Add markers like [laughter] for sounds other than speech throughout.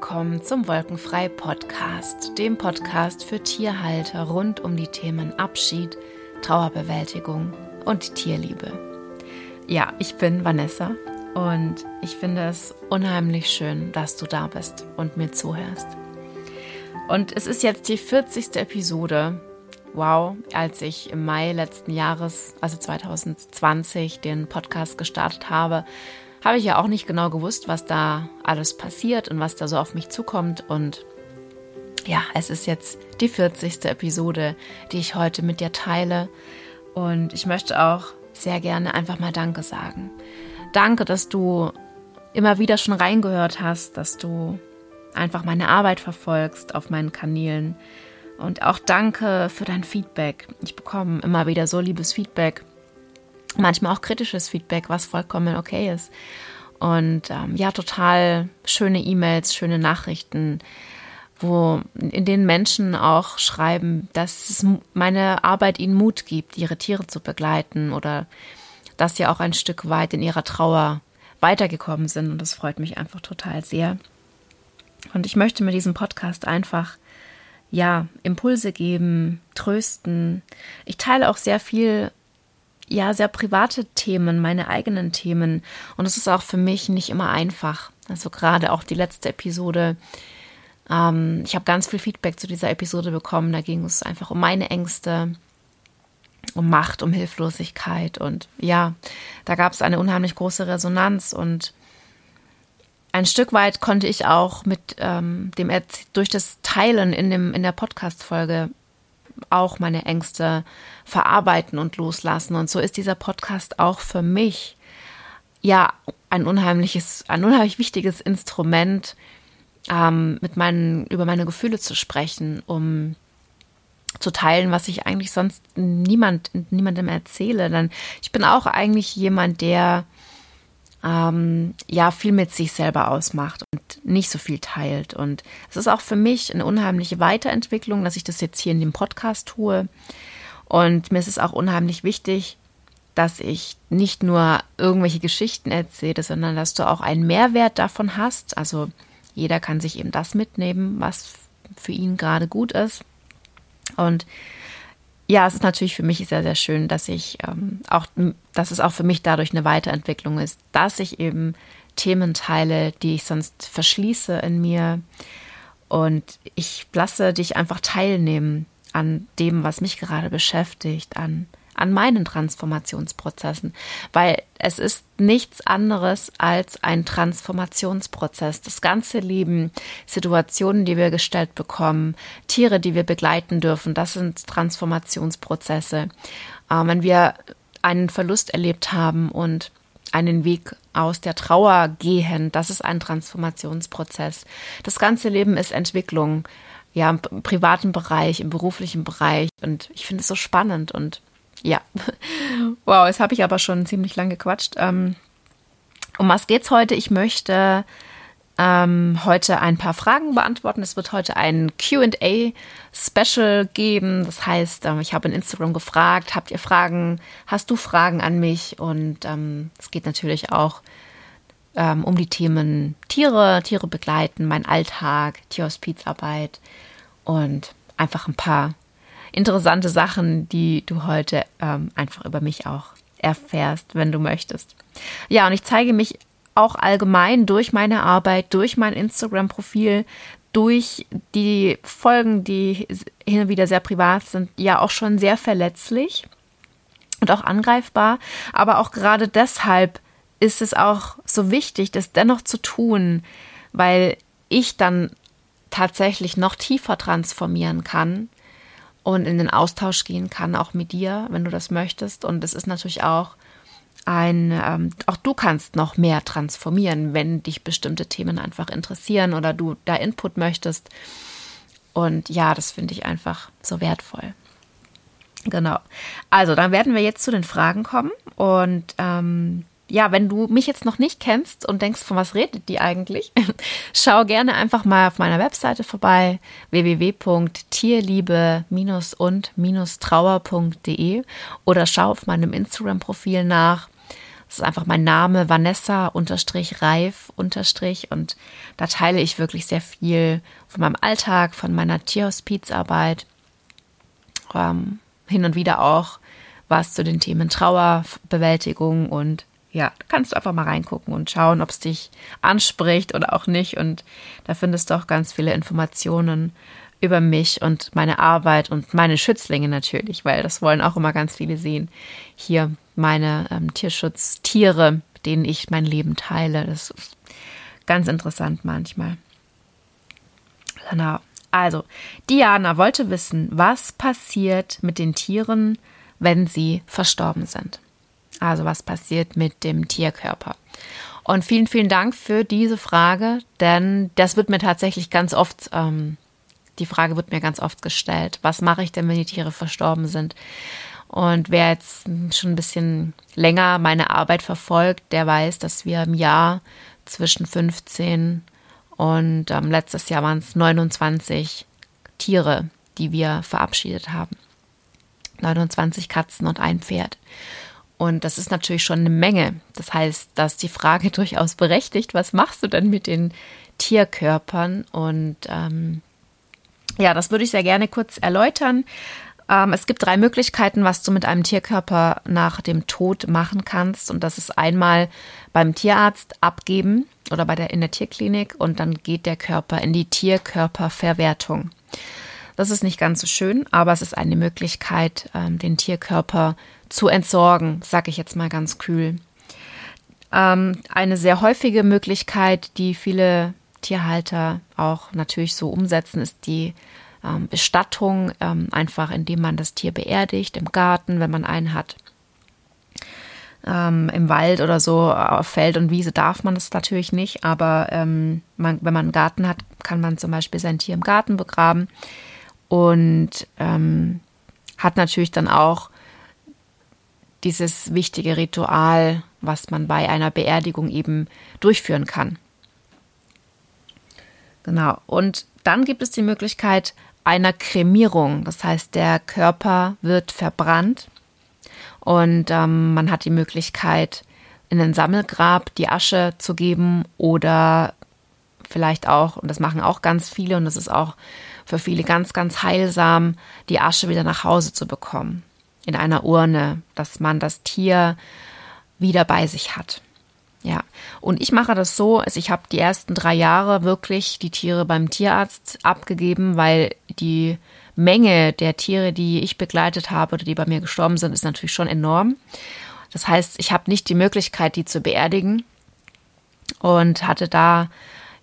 willkommen zum Wolkenfrei Podcast, dem Podcast für Tierhalter rund um die Themen Abschied, Trauerbewältigung und Tierliebe. Ja, ich bin Vanessa und ich finde es unheimlich schön, dass du da bist und mir zuhörst. Und es ist jetzt die 40. Episode. Wow, als ich im Mai letzten Jahres, also 2020, den Podcast gestartet habe, habe ich ja auch nicht genau gewusst, was da alles passiert und was da so auf mich zukommt. Und ja, es ist jetzt die 40. Episode, die ich heute mit dir teile. Und ich möchte auch sehr gerne einfach mal Danke sagen. Danke, dass du immer wieder schon reingehört hast, dass du einfach meine Arbeit verfolgst auf meinen Kanälen. Und auch danke für dein Feedback. Ich bekomme immer wieder so liebes Feedback manchmal auch kritisches Feedback, was vollkommen okay ist. Und ähm, ja, total schöne E-Mails, schöne Nachrichten, wo in denen Menschen auch schreiben, dass meine Arbeit ihnen Mut gibt, ihre Tiere zu begleiten oder dass sie auch ein Stück weit in ihrer Trauer weitergekommen sind. Und das freut mich einfach total sehr. Und ich möchte mit diesem Podcast einfach ja, Impulse geben, trösten. Ich teile auch sehr viel ja sehr private Themen, meine eigenen Themen. Und es ist auch für mich nicht immer einfach. Also gerade auch die letzte Episode. Ähm, ich habe ganz viel Feedback zu dieser Episode bekommen. Da ging es einfach um meine Ängste, um Macht, um Hilflosigkeit. Und ja, da gab es eine unheimlich große Resonanz und ein Stück weit konnte ich auch mit ähm, dem durch das Teilen in dem in der Podcast Folge auch meine Ängste verarbeiten und loslassen. Und so ist dieser Podcast auch für mich ja ein unheimliches, ein unheimlich wichtiges Instrument, ähm, mit meinen, über meine Gefühle zu sprechen, um zu teilen, was ich eigentlich sonst niemand, niemandem erzähle. Denn ich bin auch eigentlich jemand, der ähm, ja viel mit sich selber ausmacht und nicht so viel teilt. Und es ist auch für mich eine unheimliche Weiterentwicklung, dass ich das jetzt hier in dem Podcast tue. Und mir ist es auch unheimlich wichtig, dass ich nicht nur irgendwelche Geschichten erzähle, sondern dass du auch einen Mehrwert davon hast. Also jeder kann sich eben das mitnehmen, was für ihn gerade gut ist. Und ja, es ist natürlich für mich sehr, sehr schön, dass ich ähm, auch, dass es auch für mich dadurch eine Weiterentwicklung ist, dass ich eben Themen teile, die ich sonst verschließe in mir. Und ich lasse dich einfach teilnehmen an dem, was mich gerade beschäftigt, an an meinen Transformationsprozessen, weil es ist nichts anderes als ein Transformationsprozess. Das ganze Leben, Situationen, die wir gestellt bekommen, Tiere, die wir begleiten dürfen, das sind Transformationsprozesse. Äh, wenn wir einen Verlust erlebt haben und einen Weg aus der Trauer gehen, das ist ein Transformationsprozess. Das ganze Leben ist Entwicklung ja, im privaten Bereich, im beruflichen Bereich. Und ich finde es so spannend und ja. Wow, jetzt habe ich aber schon ziemlich lang gequatscht. Ähm, um was geht's heute? Ich möchte ähm, heute ein paar Fragen beantworten. Es wird heute ein QA-Special geben. Das heißt, ähm, ich habe in Instagram gefragt, habt ihr Fragen? Hast du Fragen an mich? Und ähm, es geht natürlich auch um die Themen Tiere, Tiere begleiten, mein Alltag, Tierhospizarbeit und einfach ein paar interessante Sachen, die du heute ähm, einfach über mich auch erfährst, wenn du möchtest. Ja, und ich zeige mich auch allgemein durch meine Arbeit, durch mein Instagram-Profil, durch die Folgen, die hin und wieder sehr privat sind, ja auch schon sehr verletzlich und auch angreifbar. Aber auch gerade deshalb ist es auch so wichtig, das dennoch zu tun, weil ich dann tatsächlich noch tiefer transformieren kann und in den Austausch gehen kann, auch mit dir, wenn du das möchtest. Und es ist natürlich auch ein, ähm, auch du kannst noch mehr transformieren, wenn dich bestimmte Themen einfach interessieren oder du da Input möchtest. Und ja, das finde ich einfach so wertvoll. Genau. Also, dann werden wir jetzt zu den Fragen kommen. Und ähm, ja, wenn du mich jetzt noch nicht kennst und denkst, von was redet die eigentlich, [laughs] schau gerne einfach mal auf meiner Webseite vorbei, www.tierliebe- und-trauer.de oder schau auf meinem Instagram-Profil nach. Das ist einfach mein Name, Vanessa unterstrich Reif unterstrich und da teile ich wirklich sehr viel von meinem Alltag, von meiner Tierhospizarbeit, ähm, hin und wieder auch was zu den Themen Trauerbewältigung und ja, kannst du einfach mal reingucken und schauen, ob es dich anspricht oder auch nicht. Und da findest du auch ganz viele Informationen über mich und meine Arbeit und meine Schützlinge natürlich, weil das wollen auch immer ganz viele sehen. Hier meine ähm, Tierschutztiere, mit denen ich mein Leben teile. Das ist ganz interessant manchmal. Genau. Also, Diana wollte wissen, was passiert mit den Tieren, wenn sie verstorben sind. Also, was passiert mit dem Tierkörper? Und vielen, vielen Dank für diese Frage, denn das wird mir tatsächlich ganz oft ähm, die Frage wird mir ganz oft gestellt. Was mache ich denn, wenn die Tiere verstorben sind? Und wer jetzt schon ein bisschen länger meine Arbeit verfolgt, der weiß, dass wir im Jahr zwischen 15 und ähm, letztes Jahr waren es 29 Tiere, die wir verabschiedet haben. 29 Katzen und ein Pferd. Und das ist natürlich schon eine Menge. Das heißt, dass die Frage [laughs] durchaus berechtigt, was machst du denn mit den Tierkörpern? Und ähm, ja, das würde ich sehr gerne kurz erläutern. Ähm, es gibt drei Möglichkeiten, was du mit einem Tierkörper nach dem Tod machen kannst. Und das ist einmal beim Tierarzt abgeben oder bei der, in der Tierklinik und dann geht der Körper in die Tierkörperverwertung. Das ist nicht ganz so schön, aber es ist eine Möglichkeit, ähm, den Tierkörper zu entsorgen, sage ich jetzt mal ganz kühl. Ähm, eine sehr häufige Möglichkeit, die viele Tierhalter auch natürlich so umsetzen, ist die ähm, Bestattung, einfach indem man das Tier beerdigt, im Garten, wenn man einen hat. Ähm, Im Wald oder so, auf Feld und Wiese darf man das natürlich nicht, aber ähm, man, wenn man einen Garten hat, kann man zum Beispiel sein Tier im Garten begraben und ähm, hat natürlich dann auch dieses wichtige Ritual, was man bei einer Beerdigung eben durchführen kann. Genau. Und dann gibt es die Möglichkeit einer Kremierung. Das heißt, der Körper wird verbrannt und ähm, man hat die Möglichkeit, in ein Sammelgrab die Asche zu geben oder vielleicht auch, und das machen auch ganz viele und das ist auch für viele ganz, ganz heilsam, die Asche wieder nach Hause zu bekommen. In einer Urne, dass man das Tier wieder bei sich hat. Ja, und ich mache das so, also ich habe die ersten drei Jahre wirklich die Tiere beim Tierarzt abgegeben, weil die Menge der Tiere, die ich begleitet habe oder die bei mir gestorben sind, ist natürlich schon enorm. Das heißt, ich habe nicht die Möglichkeit, die zu beerdigen und hatte da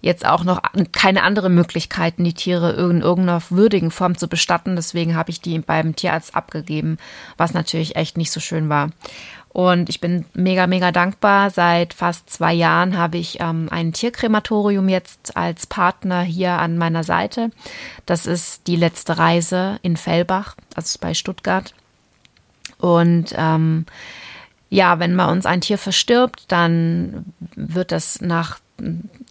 jetzt auch noch keine andere Möglichkeiten, die Tiere in irgendeiner würdigen Form zu bestatten. Deswegen habe ich die beim Tierarzt abgegeben, was natürlich echt nicht so schön war. Und ich bin mega, mega dankbar. Seit fast zwei Jahren habe ich ähm, ein Tierkrematorium jetzt als Partner hier an meiner Seite. Das ist die letzte Reise in Fellbach, also bei Stuttgart. Und ähm, ja, wenn bei uns ein Tier verstirbt, dann wird das nach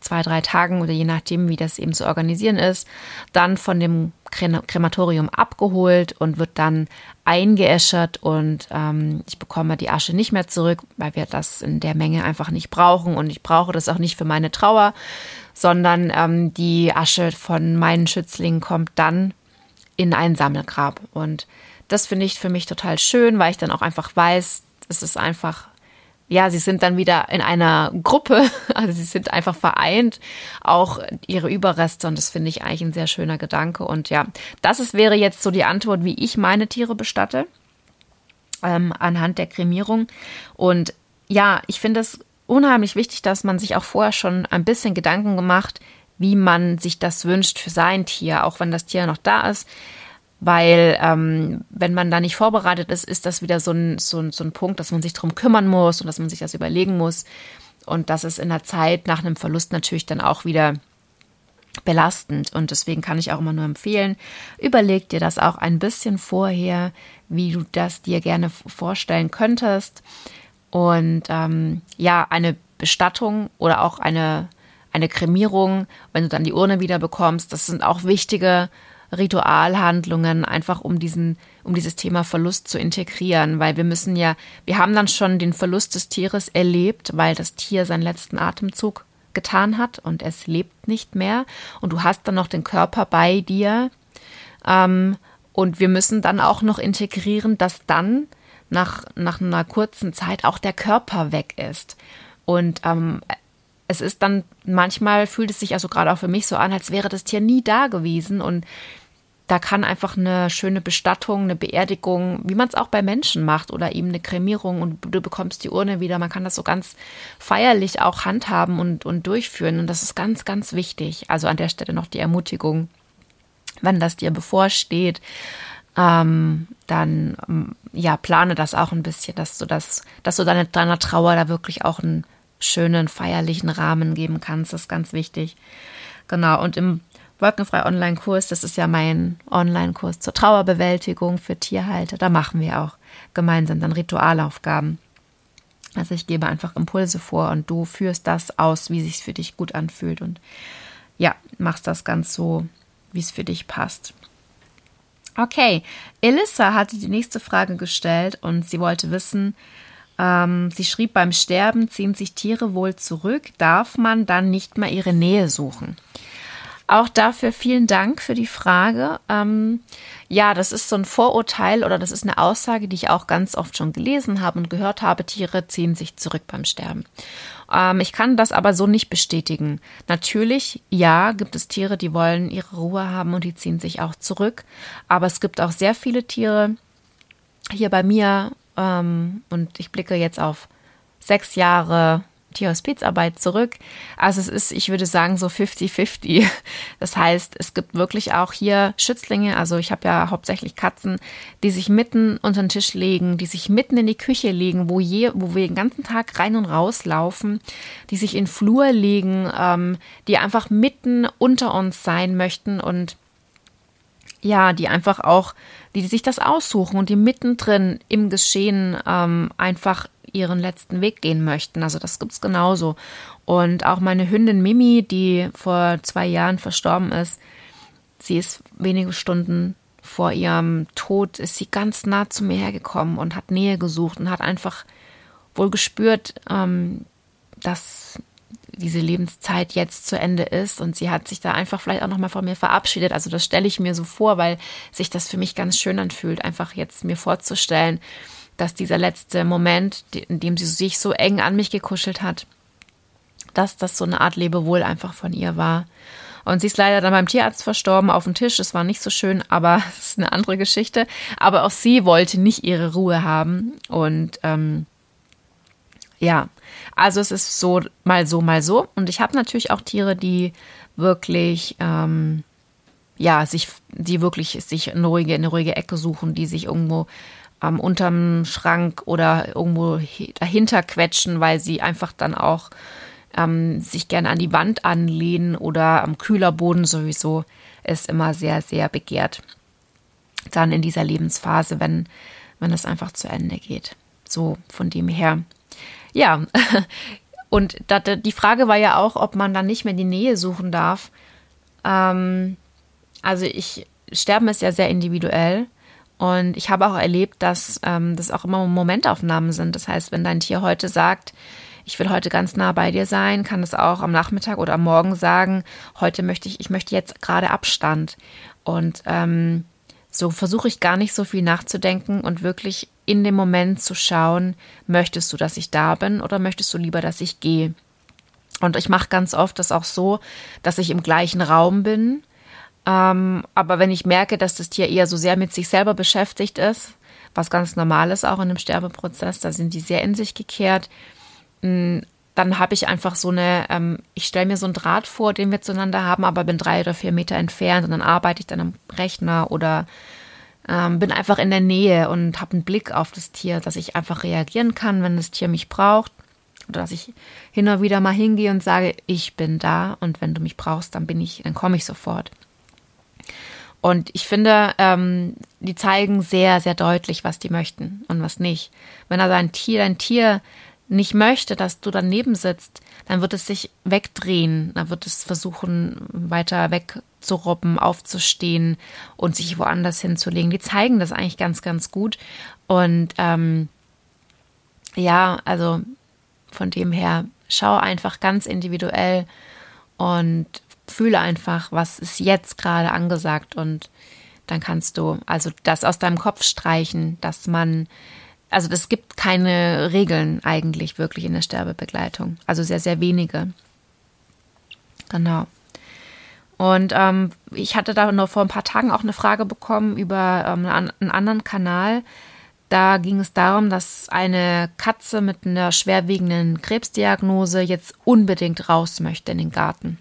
zwei, drei Tagen oder je nachdem, wie das eben zu organisieren ist, dann von dem Krematorium abgeholt und wird dann eingeäschert und ähm, ich bekomme die Asche nicht mehr zurück, weil wir das in der Menge einfach nicht brauchen und ich brauche das auch nicht für meine Trauer, sondern ähm, die Asche von meinen Schützlingen kommt dann in ein Sammelgrab. Und das finde ich für mich total schön, weil ich dann auch einfach weiß, es ist einfach ja, sie sind dann wieder in einer Gruppe, [laughs] also sie sind einfach vereint, auch ihre Überreste und das finde ich eigentlich ein sehr schöner Gedanke. Und ja, das ist, wäre jetzt so die Antwort, wie ich meine Tiere bestatte, ähm, anhand der Kremierung. Und ja, ich finde es unheimlich wichtig, dass man sich auch vorher schon ein bisschen Gedanken gemacht, wie man sich das wünscht für sein Tier, auch wenn das Tier noch da ist weil ähm, wenn man da nicht vorbereitet ist, ist das wieder so ein, so, ein, so ein Punkt, dass man sich darum kümmern muss und dass man sich das überlegen muss. Und das ist in der Zeit nach einem Verlust natürlich dann auch wieder belastend. Und deswegen kann ich auch immer nur empfehlen, überleg dir das auch ein bisschen vorher, wie du das dir gerne vorstellen könntest. Und ähm, ja, eine Bestattung oder auch eine, eine Kremierung, wenn du dann die Urne wieder bekommst, das sind auch wichtige Ritualhandlungen, einfach um diesen, um dieses Thema Verlust zu integrieren, weil wir müssen ja, wir haben dann schon den Verlust des Tieres erlebt, weil das Tier seinen letzten Atemzug getan hat und es lebt nicht mehr. Und du hast dann noch den Körper bei dir. Ähm, und wir müssen dann auch noch integrieren, dass dann nach, nach einer kurzen Zeit auch der Körper weg ist. Und ähm, es ist dann manchmal fühlt es sich also gerade auch für mich so an, als wäre das Tier nie da gewesen und da kann einfach eine schöne Bestattung, eine Beerdigung, wie man es auch bei Menschen macht oder eben eine Kremierung und du bekommst die Urne wieder. Man kann das so ganz feierlich auch handhaben und, und durchführen und das ist ganz, ganz wichtig. Also an der Stelle noch die Ermutigung, wenn das dir bevorsteht, ähm, dann ähm, ja plane das auch ein bisschen, dass du das, dass du deine, deiner Trauer da wirklich auch einen schönen feierlichen Rahmen geben kannst. Das ist ganz wichtig. Genau. Und im Wolkenfrei Online-Kurs, das ist ja mein Online-Kurs zur Trauerbewältigung für Tierhalter. Da machen wir auch gemeinsam dann Ritualaufgaben. Also ich gebe einfach Impulse vor und du führst das aus, wie sich für dich gut anfühlt und ja, machst das ganz so, wie es für dich passt. Okay, Elissa hatte die nächste Frage gestellt und sie wollte wissen, ähm, sie schrieb, beim Sterben ziehen sich Tiere wohl zurück, darf man dann nicht mehr ihre Nähe suchen? Auch dafür vielen Dank für die Frage. Ähm, ja, das ist so ein Vorurteil oder das ist eine Aussage, die ich auch ganz oft schon gelesen habe und gehört habe. Tiere ziehen sich zurück beim Sterben. Ähm, ich kann das aber so nicht bestätigen. Natürlich, ja, gibt es Tiere, die wollen ihre Ruhe haben und die ziehen sich auch zurück. Aber es gibt auch sehr viele Tiere hier bei mir ähm, und ich blicke jetzt auf sechs Jahre Tierhospizarbeit zurück. Also es ist, ich würde sagen, so 50-50. [laughs] Das heißt, es gibt wirklich auch hier Schützlinge, also ich habe ja hauptsächlich Katzen, die sich mitten unter den Tisch legen, die sich mitten in die Küche legen, wo, je, wo wir den ganzen Tag rein und raus laufen, die sich in Flur legen, ähm, die einfach mitten unter uns sein möchten und ja, die einfach auch, die sich das aussuchen und die mittendrin im Geschehen ähm, einfach ihren letzten Weg gehen möchten. Also das gibt's genauso. Und auch meine Hündin Mimi, die vor zwei Jahren verstorben ist, sie ist wenige Stunden vor ihrem Tod, ist sie ganz nah zu mir hergekommen und hat Nähe gesucht und hat einfach wohl gespürt, ähm, dass diese Lebenszeit jetzt zu Ende ist und sie hat sich da einfach vielleicht auch nochmal von mir verabschiedet. Also das stelle ich mir so vor, weil sich das für mich ganz schön anfühlt, einfach jetzt mir vorzustellen, dass dieser letzte Moment, in dem sie sich so eng an mich gekuschelt hat, dass das so eine Art Lebewohl einfach von ihr war. Und sie ist leider dann beim Tierarzt verstorben auf dem Tisch. Das war nicht so schön, aber [laughs] es ist eine andere Geschichte. Aber auch sie wollte nicht ihre Ruhe haben. Und ähm, ja, also es ist so mal so, mal so. Und ich habe natürlich auch Tiere, die wirklich, ähm, ja, sich, die wirklich sich eine ruhige, eine ruhige Ecke suchen, die sich irgendwo ähm, unterm Schrank oder irgendwo dahinter quetschen, weil sie einfach dann auch ähm, sich gerne an die Wand anlehnen oder am Kühlerboden sowieso ist immer sehr, sehr begehrt. Dann in dieser Lebensphase, wenn, wenn es einfach zu Ende geht. So von dem her. Ja, [laughs] und die Frage war ja auch, ob man dann nicht mehr die Nähe suchen darf. Ähm, also ich, Sterben ist ja sehr individuell. Und ich habe auch erlebt, dass ähm, das auch immer Momentaufnahmen sind. Das heißt, wenn dein Tier heute sagt, ich will heute ganz nah bei dir sein, kann es auch am Nachmittag oder am Morgen sagen, heute möchte ich, ich möchte jetzt gerade Abstand. Und ähm, so versuche ich gar nicht so viel nachzudenken und wirklich in dem Moment zu schauen, möchtest du, dass ich da bin oder möchtest du lieber, dass ich gehe? Und ich mache ganz oft das auch so, dass ich im gleichen Raum bin ähm, aber wenn ich merke, dass das Tier eher so sehr mit sich selber beschäftigt ist, was ganz normal ist auch in einem Sterbeprozess, da sind die sehr in sich gekehrt, mm, dann habe ich einfach so eine, ähm, ich stelle mir so einen Draht vor, den wir zueinander haben, aber bin drei oder vier Meter entfernt und dann arbeite ich dann am Rechner oder ähm, bin einfach in der Nähe und habe einen Blick auf das Tier, dass ich einfach reagieren kann, wenn das Tier mich braucht. Oder dass ich hin und wieder mal hingehe und sage, ich bin da und wenn du mich brauchst, dann bin ich, dann komme ich sofort. Und ich finde, ähm, die zeigen sehr, sehr deutlich, was die möchten und was nicht. Wenn also ein Tier, ein Tier nicht möchte, dass du daneben sitzt, dann wird es sich wegdrehen, dann wird es versuchen, weiter wegzurobben, aufzustehen und sich woanders hinzulegen. Die zeigen das eigentlich ganz, ganz gut. Und ähm, ja, also von dem her, schau einfach ganz individuell und fühle einfach, was ist jetzt gerade angesagt und dann kannst du also das aus deinem Kopf streichen, dass man also es gibt keine Regeln eigentlich wirklich in der Sterbebegleitung. Also sehr, sehr wenige. Genau. Und ähm, ich hatte da noch vor ein paar Tagen auch eine Frage bekommen über ähm, einen anderen Kanal. Da ging es darum, dass eine Katze mit einer schwerwiegenden Krebsdiagnose jetzt unbedingt raus möchte in den Garten.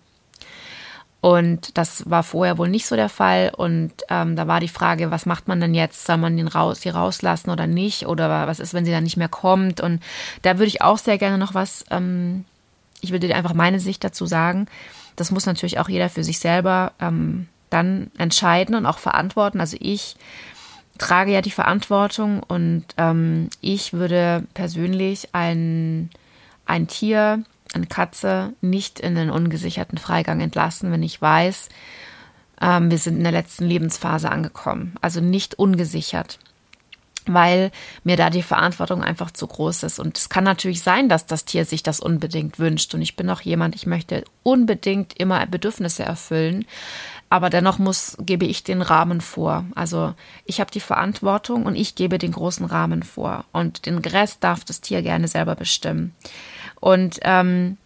Und das war vorher wohl nicht so der Fall. Und ähm, da war die Frage, was macht man denn jetzt? Soll man den raus, sie rauslassen oder nicht? Oder was ist, wenn sie dann nicht mehr kommt? Und da würde ich auch sehr gerne noch was, ähm, ich würde dir einfach meine Sicht dazu sagen. Das muss natürlich auch jeder für sich selber ähm, dann entscheiden und auch verantworten. Also ich trage ja die Verantwortung und ähm, ich würde persönlich ein, ein Tier eine Katze nicht in den ungesicherten Freigang entlassen, wenn ich weiß, ähm, wir sind in der letzten Lebensphase angekommen. Also nicht ungesichert, weil mir da die Verantwortung einfach zu groß ist. Und es kann natürlich sein, dass das Tier sich das unbedingt wünscht. Und ich bin auch jemand, ich möchte unbedingt immer Bedürfnisse erfüllen. Aber dennoch muss, gebe ich den Rahmen vor. Also ich habe die Verantwortung und ich gebe den großen Rahmen vor. Und den Rest darf das Tier gerne selber bestimmen. Und ähm,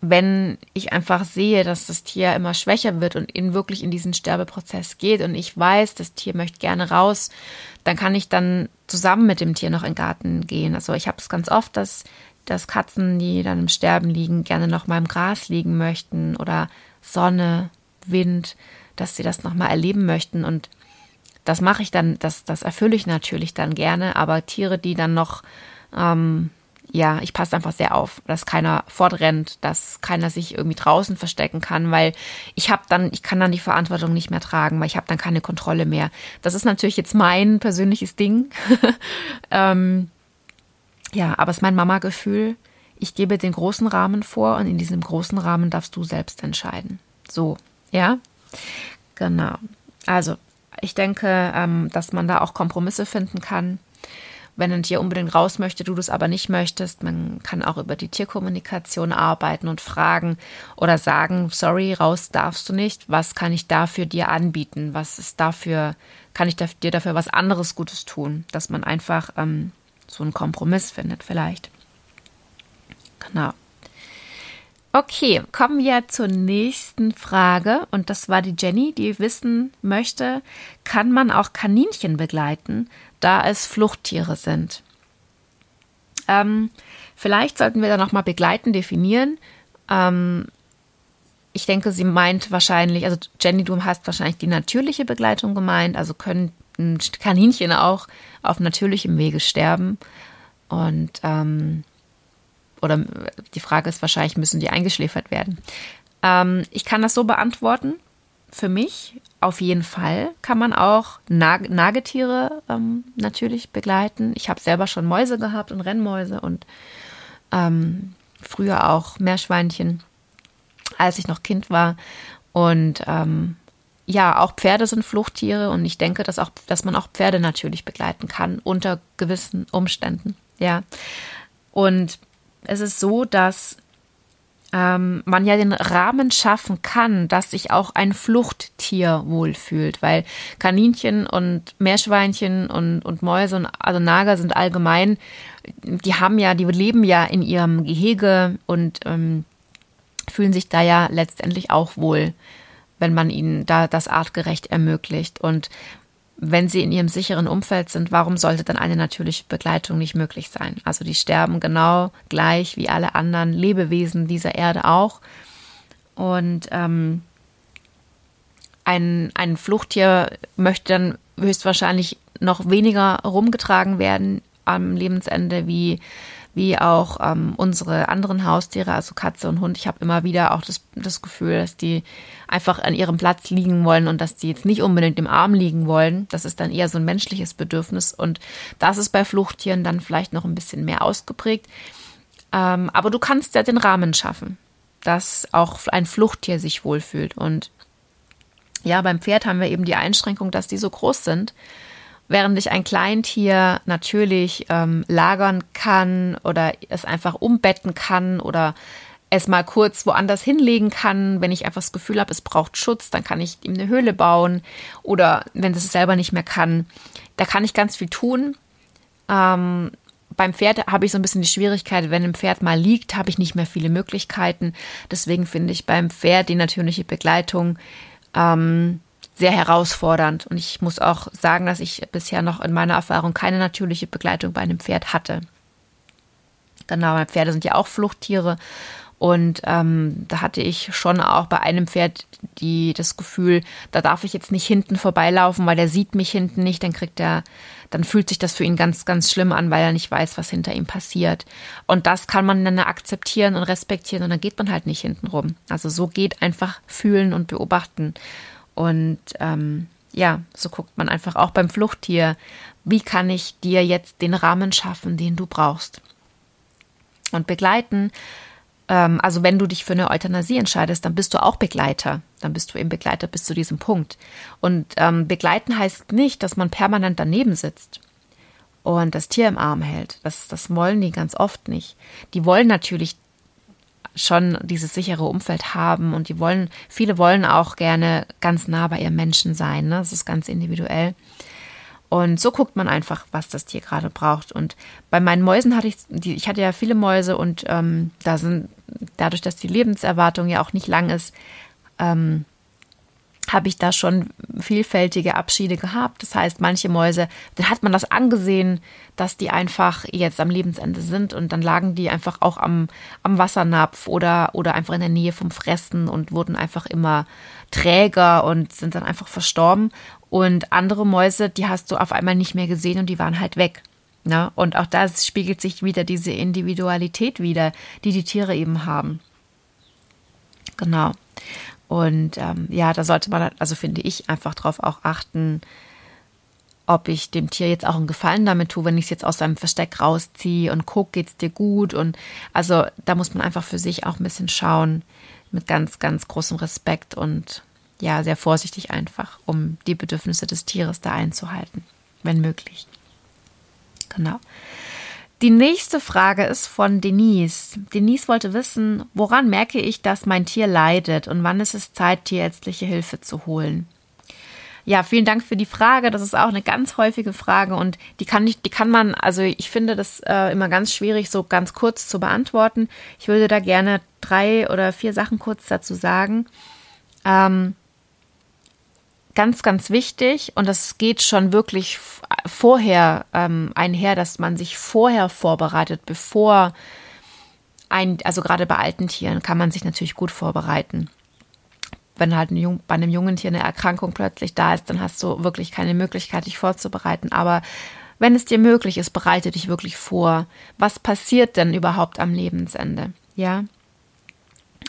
wenn ich einfach sehe, dass das Tier immer schwächer wird und in wirklich in diesen Sterbeprozess geht und ich weiß, das Tier möchte gerne raus, dann kann ich dann zusammen mit dem Tier noch in den Garten gehen. Also ich habe es ganz oft, dass, dass Katzen, die dann im Sterben liegen, gerne noch mal im Gras liegen möchten oder Sonne, Wind, dass sie das noch mal erleben möchten und das mache ich dann, das, das erfülle ich natürlich dann gerne, aber Tiere, die dann noch ähm, ja, ich passe einfach sehr auf, dass keiner fortrennt, dass keiner sich irgendwie draußen verstecken kann, weil ich habe dann, ich kann dann die Verantwortung nicht mehr tragen, weil ich habe dann keine Kontrolle mehr. Das ist natürlich jetzt mein persönliches Ding. [laughs] ähm, ja, aber es ist mein Mama-Gefühl. Ich gebe den großen Rahmen vor und in diesem großen Rahmen darfst du selbst entscheiden. So, ja, genau. Also, ich denke, ähm, dass man da auch Kompromisse finden kann wenn ein Tier unbedingt raus möchte, du das aber nicht möchtest, man kann auch über die Tierkommunikation arbeiten und fragen oder sagen, sorry, raus darfst du nicht, was kann ich dafür dir anbieten, was ist dafür, kann ich dir dafür was anderes Gutes tun, dass man einfach ähm, so einen Kompromiss findet vielleicht. Genau. Okay, kommen wir zur nächsten Frage. Und das war die Jenny, die wissen möchte, kann man auch Kaninchen begleiten, da es Fluchttiere sind? Ähm, vielleicht sollten wir da nochmal begleiten definieren. Ähm, ich denke, sie meint wahrscheinlich, also Jenny, du hast wahrscheinlich die natürliche Begleitung gemeint, also können Kaninchen auch auf natürlichem Wege sterben. Und ähm, oder die Frage ist wahrscheinlich, müssen die eingeschläfert werden? Ähm, ich kann das so beantworten. Für mich auf jeden Fall kann man auch Nag Nagetiere ähm, natürlich begleiten. Ich habe selber schon Mäuse gehabt und Rennmäuse und ähm, früher auch Meerschweinchen, als ich noch Kind war. Und ähm, ja, auch Pferde sind Fluchttiere und ich denke, dass auch, dass man auch Pferde natürlich begleiten kann unter gewissen Umständen. Ja. Und es ist so, dass ähm, man ja den Rahmen schaffen kann, dass sich auch ein Fluchttier wohlfühlt, weil Kaninchen und Meerschweinchen und, und Mäuse und also Nager sind allgemein, die haben ja, die leben ja in ihrem Gehege und ähm, fühlen sich da ja letztendlich auch wohl, wenn man ihnen da das artgerecht ermöglicht. Und wenn sie in ihrem sicheren Umfeld sind, warum sollte dann eine natürliche Begleitung nicht möglich sein? Also die sterben genau gleich wie alle anderen Lebewesen dieser Erde auch. Und ähm, ein, ein Fluchttier möchte dann höchstwahrscheinlich noch weniger rumgetragen werden am Lebensende wie wie auch ähm, unsere anderen Haustiere, also Katze und Hund. Ich habe immer wieder auch das, das Gefühl, dass die einfach an ihrem Platz liegen wollen und dass die jetzt nicht unbedingt im Arm liegen wollen. Das ist dann eher so ein menschliches Bedürfnis und das ist bei Fluchttieren dann vielleicht noch ein bisschen mehr ausgeprägt. Ähm, aber du kannst ja den Rahmen schaffen, dass auch ein Fluchttier sich wohlfühlt und ja, beim Pferd haben wir eben die Einschränkung, dass die so groß sind während ich ein Kleintier natürlich ähm, lagern kann oder es einfach umbetten kann oder es mal kurz woanders hinlegen kann. Wenn ich einfach das Gefühl habe, es braucht Schutz, dann kann ich ihm eine Höhle bauen oder wenn es selber nicht mehr kann, da kann ich ganz viel tun. Ähm, beim Pferd habe ich so ein bisschen die Schwierigkeit, wenn ein Pferd mal liegt, habe ich nicht mehr viele Möglichkeiten. Deswegen finde ich beim Pferd die natürliche Begleitung ähm, sehr herausfordernd. Und ich muss auch sagen, dass ich bisher noch in meiner Erfahrung keine natürliche Begleitung bei einem Pferd hatte. Genau, Pferde sind ja auch Fluchttiere. Und ähm, da hatte ich schon auch bei einem Pferd die, das Gefühl, da darf ich jetzt nicht hinten vorbeilaufen, weil der sieht mich hinten nicht, dann kriegt er, dann fühlt sich das für ihn ganz, ganz schlimm an, weil er nicht weiß, was hinter ihm passiert. Und das kann man dann akzeptieren und respektieren und dann geht man halt nicht hinten rum. Also so geht einfach fühlen und beobachten. Und ähm, ja, so guckt man einfach auch beim Fluchttier, wie kann ich dir jetzt den Rahmen schaffen, den du brauchst. Und begleiten, ähm, also wenn du dich für eine Euthanasie entscheidest, dann bist du auch Begleiter. Dann bist du eben Begleiter bis zu diesem Punkt. Und ähm, begleiten heißt nicht, dass man permanent daneben sitzt und das Tier im Arm hält. Das, das wollen die ganz oft nicht. Die wollen natürlich schon dieses sichere Umfeld haben und die wollen, viele wollen auch gerne ganz nah bei ihrem Menschen sein. Ne? Das ist ganz individuell. Und so guckt man einfach, was das Tier gerade braucht. Und bei meinen Mäusen hatte ich, die, ich hatte ja viele Mäuse und ähm, da sind, dadurch, dass die Lebenserwartung ja auch nicht lang ist, ähm, habe ich da schon vielfältige Abschiede gehabt. Das heißt, manche Mäuse, dann hat man das angesehen, dass die einfach jetzt am Lebensende sind und dann lagen die einfach auch am, am Wassernapf oder, oder einfach in der Nähe vom Fressen und wurden einfach immer träger und sind dann einfach verstorben. Und andere Mäuse, die hast du auf einmal nicht mehr gesehen und die waren halt weg. Ne? Und auch da spiegelt sich wieder diese Individualität wieder, die die Tiere eben haben. Genau. Und ähm, ja, da sollte man, also finde ich, einfach darauf auch achten, ob ich dem Tier jetzt auch einen Gefallen damit tue, wenn ich es jetzt aus seinem Versteck rausziehe und gucke, geht es dir gut? Und also da muss man einfach für sich auch ein bisschen schauen, mit ganz, ganz großem Respekt und ja, sehr vorsichtig einfach, um die Bedürfnisse des Tieres da einzuhalten, wenn möglich. Genau. Die nächste Frage ist von Denise. Denise wollte wissen, woran merke ich, dass mein Tier leidet und wann ist es Zeit, tierärztliche Hilfe zu holen? Ja, vielen Dank für die Frage. Das ist auch eine ganz häufige Frage und die kann ich, die kann man, also ich finde das äh, immer ganz schwierig, so ganz kurz zu beantworten. Ich würde da gerne drei oder vier Sachen kurz dazu sagen. Ähm, ganz, ganz wichtig und das geht schon wirklich vorher ähm, einher, dass man sich vorher vorbereitet, bevor ein, also gerade bei alten Tieren kann man sich natürlich gut vorbereiten. Wenn halt ein Jung, bei einem jungen Tier eine Erkrankung plötzlich da ist, dann hast du wirklich keine Möglichkeit, dich vorzubereiten. Aber wenn es dir möglich ist, bereite dich wirklich vor. Was passiert denn überhaupt am Lebensende? Ja.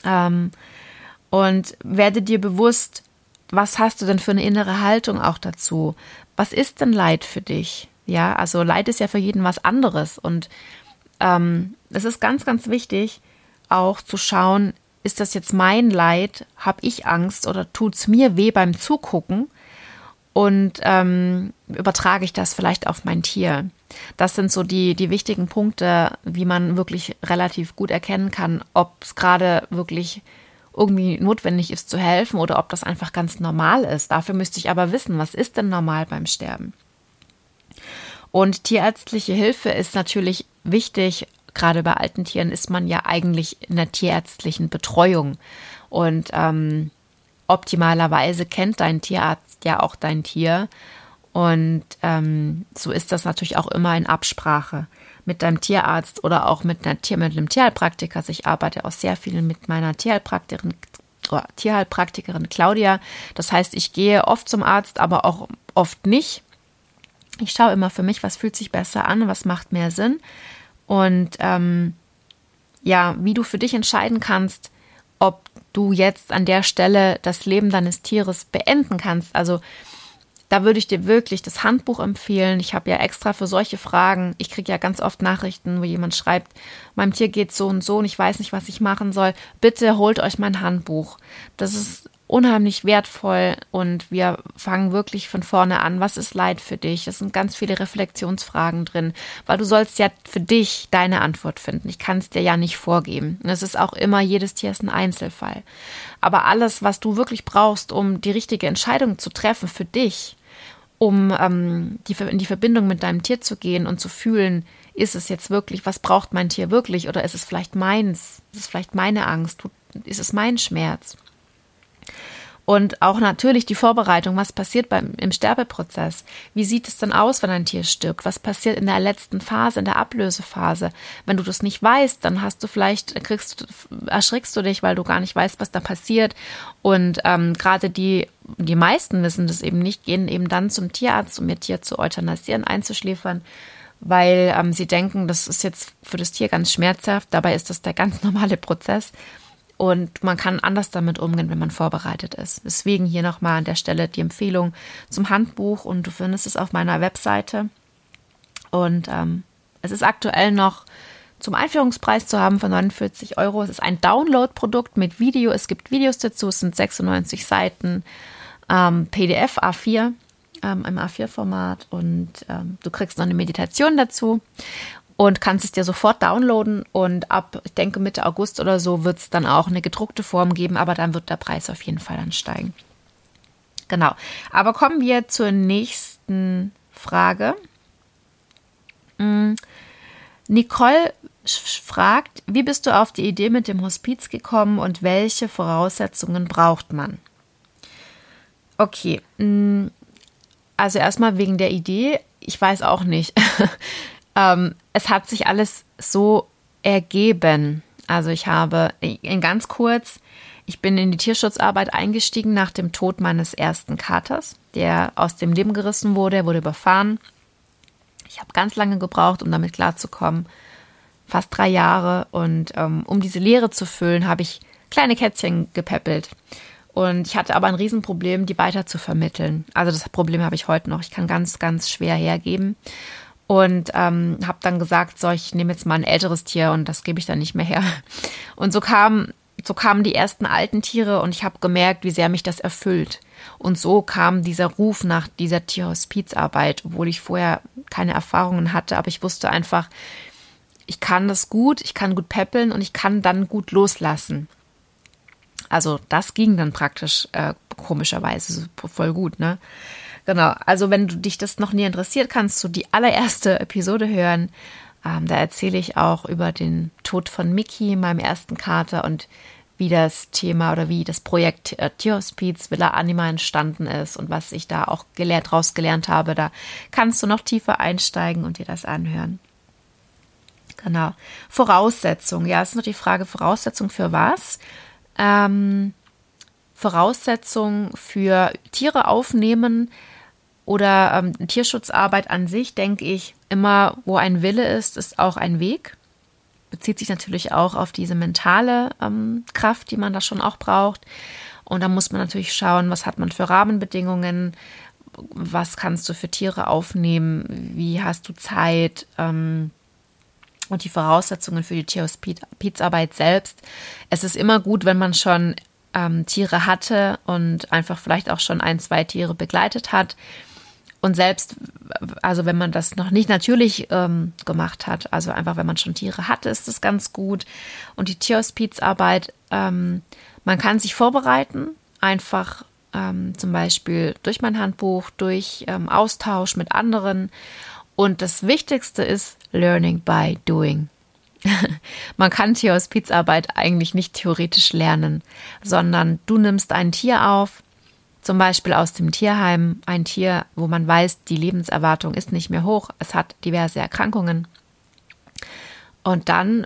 Ähm, und werde dir bewusst, was hast du denn für eine innere Haltung auch dazu? Was ist denn Leid für dich? Ja, also Leid ist ja für jeden was anderes. Und ähm, es ist ganz, ganz wichtig, auch zu schauen, ist das jetzt mein Leid? Habe ich Angst oder tut es mir weh beim Zugucken? Und ähm, übertrage ich das vielleicht auf mein Tier? Das sind so die, die wichtigen Punkte, wie man wirklich relativ gut erkennen kann, ob es gerade wirklich irgendwie notwendig ist zu helfen oder ob das einfach ganz normal ist. Dafür müsste ich aber wissen, was ist denn normal beim Sterben? Und tierärztliche Hilfe ist natürlich wichtig. Gerade bei alten Tieren ist man ja eigentlich in der tierärztlichen Betreuung. Und ähm, optimalerweise kennt dein Tierarzt ja auch dein Tier. Und ähm, so ist das natürlich auch immer in Absprache mit deinem Tierarzt oder auch mit, einer Tier, mit einem Tierheilpraktiker. Also ich arbeite auch sehr viel mit meiner Tierheilpraktikerin, oh, Tierheilpraktikerin Claudia. Das heißt, ich gehe oft zum Arzt, aber auch oft nicht. Ich schaue immer für mich, was fühlt sich besser an, was macht mehr Sinn. und ähm, ja, wie du für dich entscheiden kannst, ob du jetzt an der Stelle das Leben deines Tieres beenden kannst. Also da würde ich dir wirklich das Handbuch empfehlen. Ich habe ja extra für solche Fragen, ich kriege ja ganz oft Nachrichten, wo jemand schreibt, meinem Tier geht so und so und ich weiß nicht, was ich machen soll. Bitte holt euch mein Handbuch. Das ist unheimlich wertvoll und wir fangen wirklich von vorne an. Was ist Leid für dich? Es sind ganz viele Reflexionsfragen drin, weil du sollst ja für dich deine Antwort finden. Ich kann es dir ja nicht vorgeben. Es ist auch immer, jedes Tier ist ein Einzelfall. Aber alles, was du wirklich brauchst, um die richtige Entscheidung zu treffen für dich, um ähm, die, in die Verbindung mit deinem Tier zu gehen und zu fühlen, ist es jetzt wirklich, was braucht mein Tier wirklich oder ist es vielleicht meins? Ist es vielleicht meine Angst? Ist es mein Schmerz? Und auch natürlich die Vorbereitung, was passiert beim, im Sterbeprozess? Wie sieht es dann aus, wenn ein Tier stirbt? Was passiert in der letzten Phase, in der Ablösephase? Wenn du das nicht weißt, dann hast du vielleicht, kriegst, erschrickst du dich, weil du gar nicht weißt, was da passiert. Und ähm, gerade die, die meisten wissen das eben nicht, gehen eben dann zum Tierarzt, um ihr Tier zu euthanasieren, einzuschläfern weil ähm, sie denken, das ist jetzt für das Tier ganz schmerzhaft. Dabei ist das der ganz normale Prozess. Und man kann anders damit umgehen, wenn man vorbereitet ist. Deswegen hier nochmal an der Stelle die Empfehlung zum Handbuch und du findest es auf meiner Webseite. Und ähm, es ist aktuell noch zum Einführungspreis zu haben von 49 Euro. Es ist ein Download-Produkt mit Video. Es gibt Videos dazu, es sind 96 Seiten, ähm, PDF A4 ähm, im A4-Format und ähm, du kriegst noch eine Meditation dazu und kannst es dir sofort downloaden und ab, ich denke Mitte August oder so wird es dann auch eine gedruckte Form geben, aber dann wird der Preis auf jeden Fall ansteigen. Genau. Aber kommen wir zur nächsten Frage. Hm. Nicole fragt, wie bist du auf die Idee mit dem Hospiz gekommen und welche Voraussetzungen braucht man? Okay, hm. also erstmal wegen der Idee. Ich weiß auch nicht. [laughs] ähm, es hat sich alles so ergeben. Also ich habe in ganz kurz, ich bin in die Tierschutzarbeit eingestiegen nach dem Tod meines ersten Katers, der aus dem Leben gerissen wurde, er wurde überfahren. Ich habe ganz lange gebraucht, um damit klarzukommen, fast drei Jahre. Und ähm, um diese Leere zu füllen, habe ich kleine Kätzchen gepäppelt. Und ich hatte aber ein Riesenproblem, die weiter zu vermitteln. Also das Problem habe ich heute noch. Ich kann ganz, ganz schwer hergeben und ähm, habe dann gesagt, so, ich nehme jetzt mal ein älteres Tier und das gebe ich dann nicht mehr her. [laughs] Und so kam so kamen die ersten alten Tiere und ich habe gemerkt, wie sehr mich das erfüllt. Und so kam dieser Ruf nach dieser Tierhospizarbeit, obwohl ich vorher keine Erfahrungen hatte, aber ich wusste einfach, ich kann das gut, ich kann gut peppeln und ich kann dann gut loslassen. Also das ging dann praktisch äh, komischerweise voll gut, ne? Genau, also wenn du dich das noch nie interessiert, kannst du die allererste Episode hören. Ähm, da erzähle ich auch über den Tod von Mickey, meinem ersten Kater und wie das Thema oder wie das Projekt äh, Tierhospiz Villa Anima entstanden ist und was ich da auch gelehrt, rausgelernt habe. Da kannst du noch tiefer einsteigen und dir das anhören. Genau. Voraussetzung. Ja, es ist nur die Frage, Voraussetzung für was? Ähm, Voraussetzung für Tiere aufnehmen oder ähm, Tierschutzarbeit an sich, denke ich, immer, wo ein Wille ist, ist auch ein Weg. Bezieht sich natürlich auch auf diese mentale ähm, Kraft, die man da schon auch braucht. Und da muss man natürlich schauen, was hat man für Rahmenbedingungen, was kannst du für Tiere aufnehmen, wie hast du Zeit ähm, und die Voraussetzungen für die Tierhospizarbeit selbst. Es ist immer gut, wenn man schon ähm, Tiere hatte und einfach vielleicht auch schon ein, zwei Tiere begleitet hat und selbst, also wenn man das noch nicht natürlich ähm, gemacht hat, also einfach wenn man schon Tiere hatte, ist das ganz gut. Und die Tierhospizarbeit, ähm, man kann sich vorbereiten, einfach ähm, zum Beispiel durch mein Handbuch, durch ähm, Austausch mit anderen. Und das Wichtigste ist Learning by Doing. [laughs] Man kann Tierhospizarbeit eigentlich nicht theoretisch lernen, sondern du nimmst ein Tier auf, zum Beispiel aus dem Tierheim ein Tier, wo man weiß, die Lebenserwartung ist nicht mehr hoch, es hat diverse Erkrankungen. Und dann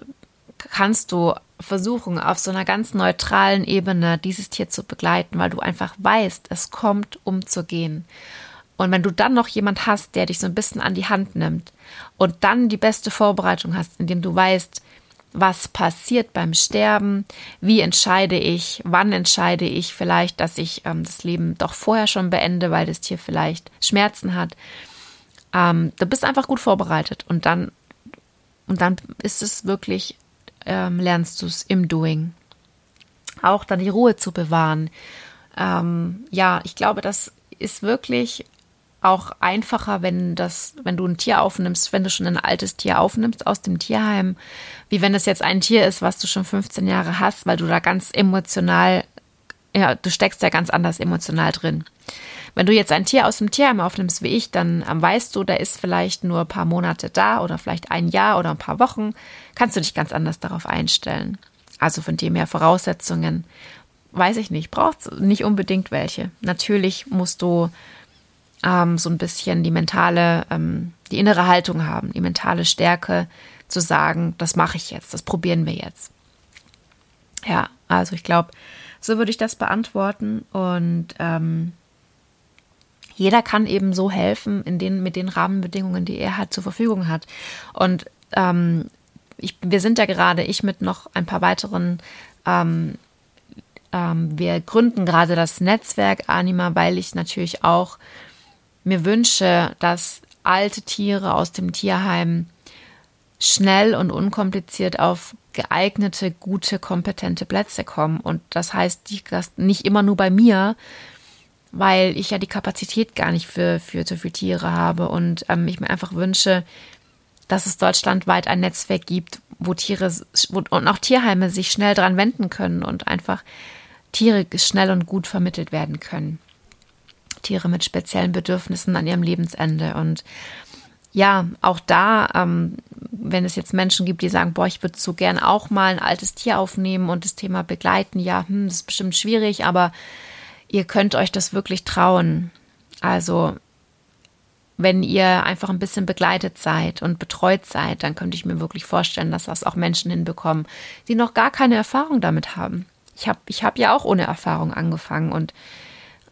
kannst du versuchen, auf so einer ganz neutralen Ebene dieses Tier zu begleiten, weil du einfach weißt, es kommt, um zu gehen. Und wenn du dann noch jemand hast, der dich so ein bisschen an die Hand nimmt und dann die beste Vorbereitung hast, indem du weißt, was passiert beim Sterben, wie entscheide ich, wann entscheide ich vielleicht, dass ich ähm, das Leben doch vorher schon beende, weil das Tier vielleicht Schmerzen hat. Ähm, du bist einfach gut vorbereitet und dann, und dann ist es wirklich, ähm, lernst du es im Doing. Auch dann die Ruhe zu bewahren. Ähm, ja, ich glaube, das ist wirklich auch einfacher, wenn das, wenn du ein Tier aufnimmst, wenn du schon ein altes Tier aufnimmst aus dem Tierheim, wie wenn es jetzt ein Tier ist, was du schon 15 Jahre hast, weil du da ganz emotional, ja, du steckst ja ganz anders emotional drin. Wenn du jetzt ein Tier aus dem Tierheim aufnimmst wie ich, dann ähm, weißt du, der ist vielleicht nur ein paar Monate da oder vielleicht ein Jahr oder ein paar Wochen, kannst du dich ganz anders darauf einstellen. Also von dem her Voraussetzungen, weiß ich nicht, brauchst nicht unbedingt welche. Natürlich musst du ähm, so ein bisschen die mentale, ähm, die innere Haltung haben, die mentale Stärke zu sagen, das mache ich jetzt, das probieren wir jetzt. Ja, also ich glaube, so würde ich das beantworten und ähm, jeder kann eben so helfen in den, mit den Rahmenbedingungen, die er halt zur Verfügung hat. Und ähm, ich, wir sind ja gerade, ich mit noch ein paar weiteren ähm, ähm, wir gründen gerade das Netzwerk Anima, weil ich natürlich auch mir wünsche, dass alte Tiere aus dem Tierheim schnell und unkompliziert auf geeignete, gute, kompetente Plätze kommen. Und das heißt, das nicht immer nur bei mir, weil ich ja die Kapazität gar nicht für, für so viele Tiere habe und ähm, ich mir einfach wünsche, dass es deutschlandweit ein Netzwerk gibt, wo Tiere wo, und auch Tierheime sich schnell dran wenden können und einfach Tiere schnell und gut vermittelt werden können. Tiere mit speziellen Bedürfnissen an ihrem Lebensende. Und ja, auch da, ähm, wenn es jetzt Menschen gibt, die sagen, boah, ich würde so gern auch mal ein altes Tier aufnehmen und das Thema begleiten, ja, hm, das ist bestimmt schwierig, aber ihr könnt euch das wirklich trauen. Also, wenn ihr einfach ein bisschen begleitet seid und betreut seid, dann könnte ich mir wirklich vorstellen, dass das auch Menschen hinbekommen, die noch gar keine Erfahrung damit haben. Ich habe ich hab ja auch ohne Erfahrung angefangen und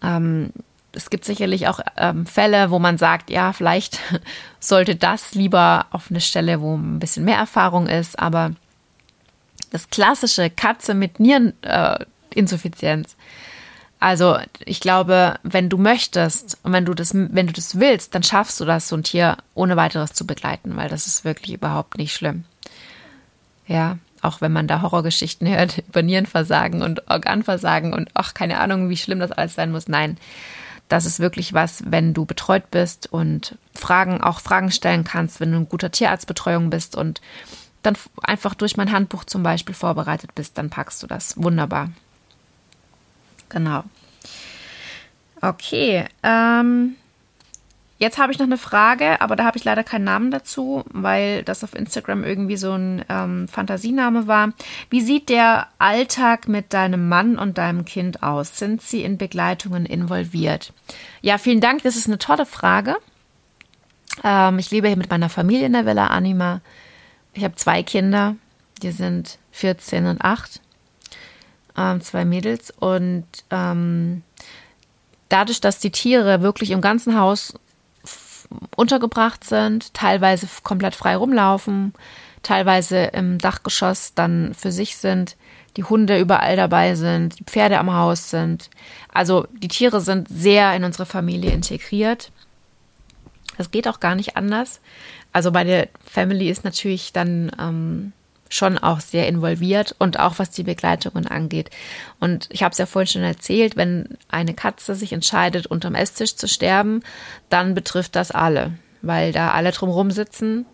ähm, es gibt sicherlich auch ähm, Fälle, wo man sagt, ja, vielleicht [laughs] sollte das lieber auf eine Stelle, wo ein bisschen mehr Erfahrung ist, aber das klassische Katze mit Niereninsuffizienz. Äh, also ich glaube, wenn du möchtest und wenn du das, wenn du das willst, dann schaffst du das, so ein Tier ohne weiteres zu begleiten, weil das ist wirklich überhaupt nicht schlimm. Ja, auch wenn man da Horrorgeschichten hört [laughs] über Nierenversagen und Organversagen und ach, keine Ahnung, wie schlimm das alles sein muss. Nein, das ist wirklich was, wenn du betreut bist und Fragen, auch Fragen stellen kannst, wenn du ein guter Tierarztbetreuung bist und dann einfach durch mein Handbuch zum Beispiel vorbereitet bist, dann packst du das. Wunderbar. Genau. Okay. Ähm, Jetzt habe ich noch eine Frage, aber da habe ich leider keinen Namen dazu, weil das auf Instagram irgendwie so ein ähm, Fantasiename war. Wie sieht der Alltag mit deinem Mann und deinem Kind aus? Sind sie in Begleitungen involviert? Ja, vielen Dank. Das ist eine tolle Frage. Ähm, ich lebe hier mit meiner Familie in der Villa Anima. Ich habe zwei Kinder, die sind 14 und 8. Ähm, zwei Mädels. Und ähm, dadurch, dass die Tiere wirklich im ganzen Haus untergebracht sind, teilweise komplett frei rumlaufen, teilweise im Dachgeschoss dann für sich sind, die Hunde überall dabei sind, die Pferde am Haus sind. Also die Tiere sind sehr in unsere Familie integriert. Das geht auch gar nicht anders. Also meine Family ist natürlich dann ähm, schon auch sehr involviert und auch was die Begleitungen angeht. Und ich habe es ja vorhin schon erzählt, wenn eine Katze sich entscheidet, unterm Esstisch zu sterben, dann betrifft das alle, weil da alle drumherum sitzen.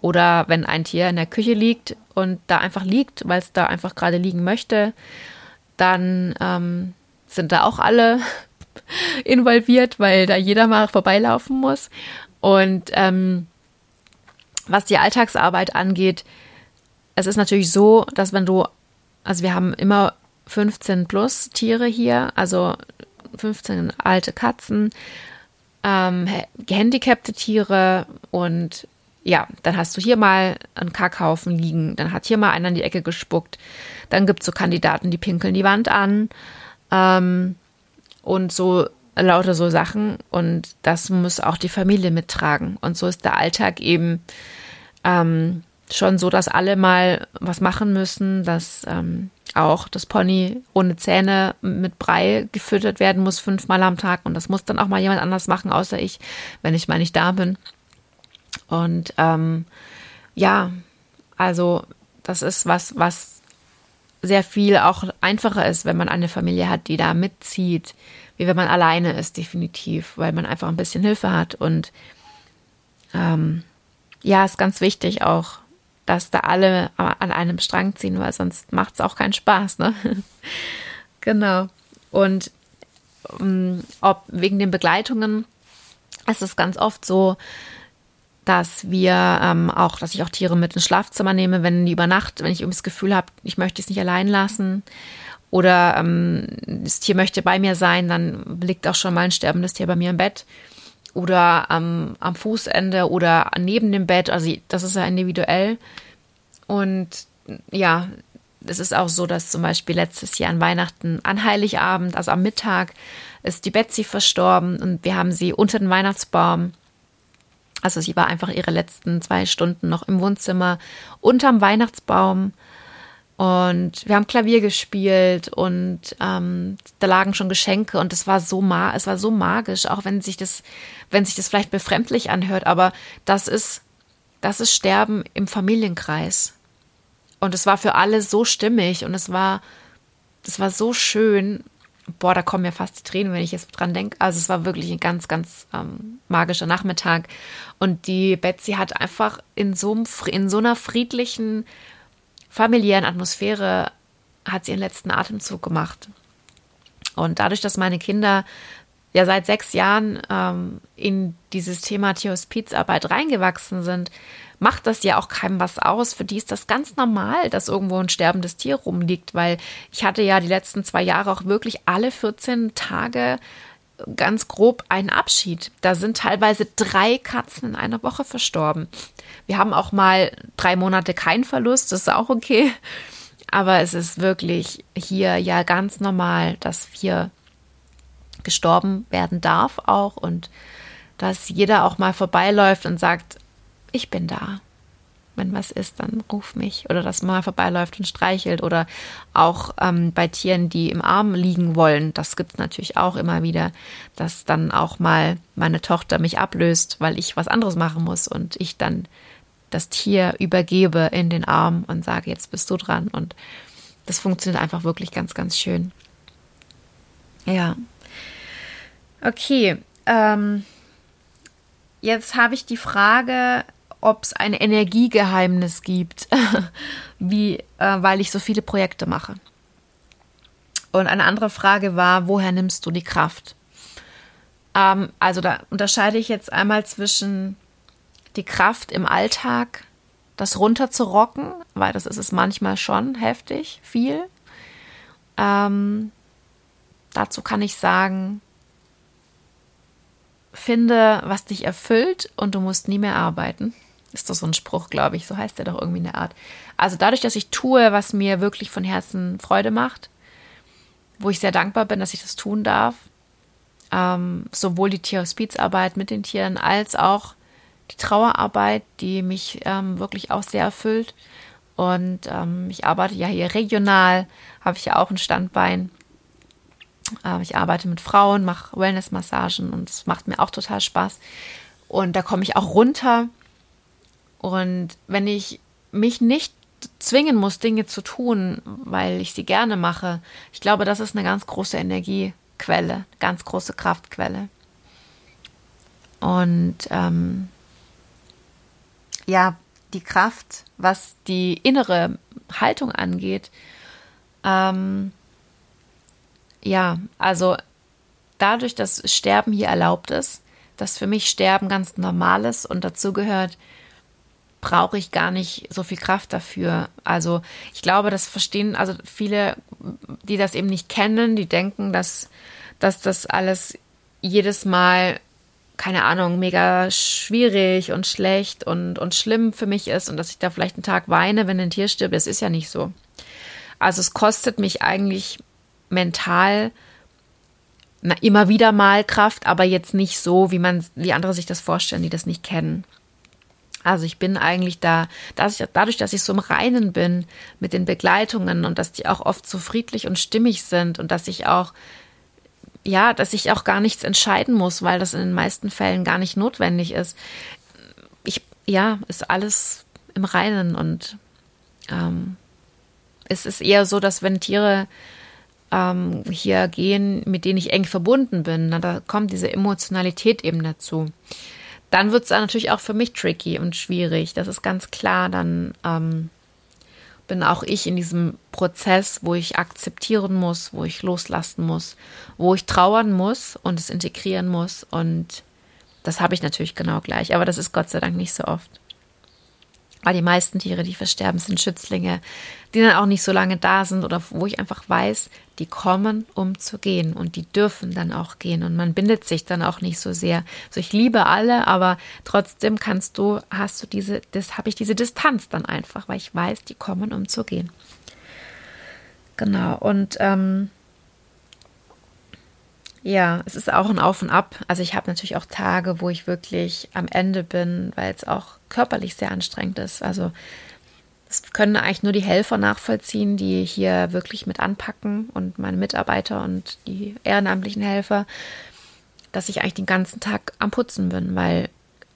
Oder wenn ein Tier in der Küche liegt und da einfach liegt, weil es da einfach gerade liegen möchte, dann ähm, sind da auch alle [laughs] involviert, weil da jeder mal vorbeilaufen muss. Und ähm, was die Alltagsarbeit angeht, es ist natürlich so, dass wenn du, also wir haben immer 15 plus Tiere hier, also 15 alte Katzen, ähm, gehandicapte Tiere und ja, dann hast du hier mal einen Kackhaufen liegen, dann hat hier mal einer in die Ecke gespuckt, dann gibt es so Kandidaten, die pinkeln die Wand an ähm, und so lauter so Sachen und das muss auch die Familie mittragen. Und so ist der Alltag eben ähm, schon so, dass alle mal was machen müssen, dass ähm, auch das Pony ohne Zähne mit Brei gefüttert werden muss fünfmal am Tag und das muss dann auch mal jemand anders machen, außer ich, wenn ich mal nicht da bin. Und ähm, ja, also das ist was, was sehr viel auch einfacher ist, wenn man eine Familie hat, die da mitzieht, wie wenn man alleine ist, definitiv, weil man einfach ein bisschen Hilfe hat. Und ähm, ja, ist ganz wichtig auch, dass da alle an einem Strang ziehen, weil sonst macht es auch keinen Spaß, ne? [laughs] genau. Und um, ähm, ob wegen den Begleitungen ist es ganz oft so, dass wir ähm, auch, dass ich auch Tiere mit ins Schlafzimmer nehme, wenn die über Nacht, wenn ich irgendwie das Gefühl habe, ich möchte es nicht allein lassen oder ähm, das Tier möchte bei mir sein, dann liegt auch schon mal ein sterbendes Tier bei mir im Bett oder ähm, am Fußende oder neben dem Bett. Also das ist ja individuell. Und ja, es ist auch so, dass zum Beispiel letztes Jahr an Weihnachten, an Heiligabend, also am Mittag, ist die Betsy verstorben und wir haben sie unter den Weihnachtsbaum also sie war einfach ihre letzten zwei Stunden noch im Wohnzimmer unterm Weihnachtsbaum. Und wir haben Klavier gespielt und ähm, da lagen schon Geschenke und es war so ma es war so magisch, auch wenn sich das, wenn sich das vielleicht befremdlich anhört, aber das ist, das ist Sterben im Familienkreis. Und es war für alle so stimmig und es war, es war so schön boah, da kommen mir fast die Tränen, wenn ich jetzt dran denke. Also es war wirklich ein ganz, ganz ähm, magischer Nachmittag. Und die Betsy hat einfach in so, in so einer friedlichen, familiären Atmosphäre hat sie ihren letzten Atemzug gemacht. Und dadurch, dass meine Kinder ja seit sechs Jahren ähm, in dieses Thema Tierhospizarbeit reingewachsen sind, macht das ja auch keinem was aus. Für die ist das ganz normal, dass irgendwo ein sterbendes Tier rumliegt, weil ich hatte ja die letzten zwei Jahre auch wirklich alle 14 Tage ganz grob einen Abschied. Da sind teilweise drei Katzen in einer Woche verstorben. Wir haben auch mal drei Monate keinen Verlust, das ist auch okay. Aber es ist wirklich hier ja ganz normal, dass hier gestorben werden darf auch und dass jeder auch mal vorbeiläuft und sagt, ich bin da. Wenn was ist, dann ruf mich. Oder dass man mal vorbeiläuft und streichelt. Oder auch ähm, bei Tieren, die im Arm liegen wollen. Das gibt es natürlich auch immer wieder, dass dann auch mal meine Tochter mich ablöst, weil ich was anderes machen muss und ich dann das Tier übergebe in den Arm und sage, jetzt bist du dran. Und das funktioniert einfach wirklich ganz, ganz schön. Ja. Okay. Ähm, jetzt habe ich die Frage, ob es ein Energiegeheimnis gibt, [laughs] wie, äh, weil ich so viele Projekte mache. Und eine andere Frage war, woher nimmst du die Kraft? Ähm, also da unterscheide ich jetzt einmal zwischen die Kraft im Alltag, das runterzurocken, weil das ist es manchmal schon heftig, viel. Ähm, dazu kann ich sagen, finde, was dich erfüllt und du musst nie mehr arbeiten. Ist doch so ein Spruch, glaube ich. So heißt der doch irgendwie in der Art. Also dadurch, dass ich tue, was mir wirklich von Herzen Freude macht, wo ich sehr dankbar bin, dass ich das tun darf, ähm, sowohl die Tierhospizarbeit mit den Tieren als auch die Trauerarbeit, die mich ähm, wirklich auch sehr erfüllt. Und ähm, ich arbeite ja hier regional, habe ich ja auch ein Standbein. Äh, ich arbeite mit Frauen, mache Wellness-Massagen und es macht mir auch total Spaß. Und da komme ich auch runter und wenn ich mich nicht zwingen muss, Dinge zu tun, weil ich sie gerne mache, ich glaube, das ist eine ganz große Energiequelle, ganz große Kraftquelle. Und ähm, ja, die Kraft, was die innere Haltung angeht, ähm, ja, also dadurch, dass Sterben hier erlaubt ist, dass für mich Sterben ganz normal ist und dazu gehört, brauche ich gar nicht so viel Kraft dafür. Also ich glaube, das verstehen also viele, die das eben nicht kennen, die denken, dass, dass das alles jedes Mal, keine Ahnung, mega schwierig und schlecht und, und schlimm für mich ist und dass ich da vielleicht einen Tag weine, wenn ein Tier stirbt. Das ist ja nicht so. Also es kostet mich eigentlich mental na, immer wieder mal Kraft, aber jetzt nicht so, wie man, wie andere sich das vorstellen, die das nicht kennen. Also ich bin eigentlich da, dass ich, dadurch, dass ich so im Reinen bin mit den Begleitungen und dass die auch oft so friedlich und stimmig sind und dass ich auch, ja, dass ich auch gar nichts entscheiden muss, weil das in den meisten Fällen gar nicht notwendig ist. Ich, ja, ist alles im Reinen und ähm, es ist eher so, dass wenn Tiere ähm, hier gehen, mit denen ich eng verbunden bin, na, da kommt diese Emotionalität eben dazu. Dann wird es natürlich auch für mich tricky und schwierig. Das ist ganz klar. Dann ähm, bin auch ich in diesem Prozess, wo ich akzeptieren muss, wo ich loslassen muss, wo ich trauern muss und es integrieren muss. Und das habe ich natürlich genau gleich. Aber das ist Gott sei Dank nicht so oft. Weil die meisten Tiere, die versterben, sind Schützlinge, die dann auch nicht so lange da sind oder wo ich einfach weiß, die kommen, um zu gehen und die dürfen dann auch gehen und man bindet sich dann auch nicht so sehr. Also ich liebe alle, aber trotzdem kannst du, hast du diese, das habe ich diese Distanz dann einfach, weil ich weiß, die kommen, um zu gehen. Genau und ähm, ja, es ist auch ein Auf und Ab. Also ich habe natürlich auch Tage, wo ich wirklich am Ende bin, weil es auch körperlich sehr anstrengend ist. Also das können eigentlich nur die Helfer nachvollziehen, die hier wirklich mit anpacken und meine Mitarbeiter und die ehrenamtlichen Helfer, dass ich eigentlich den ganzen Tag am Putzen bin, weil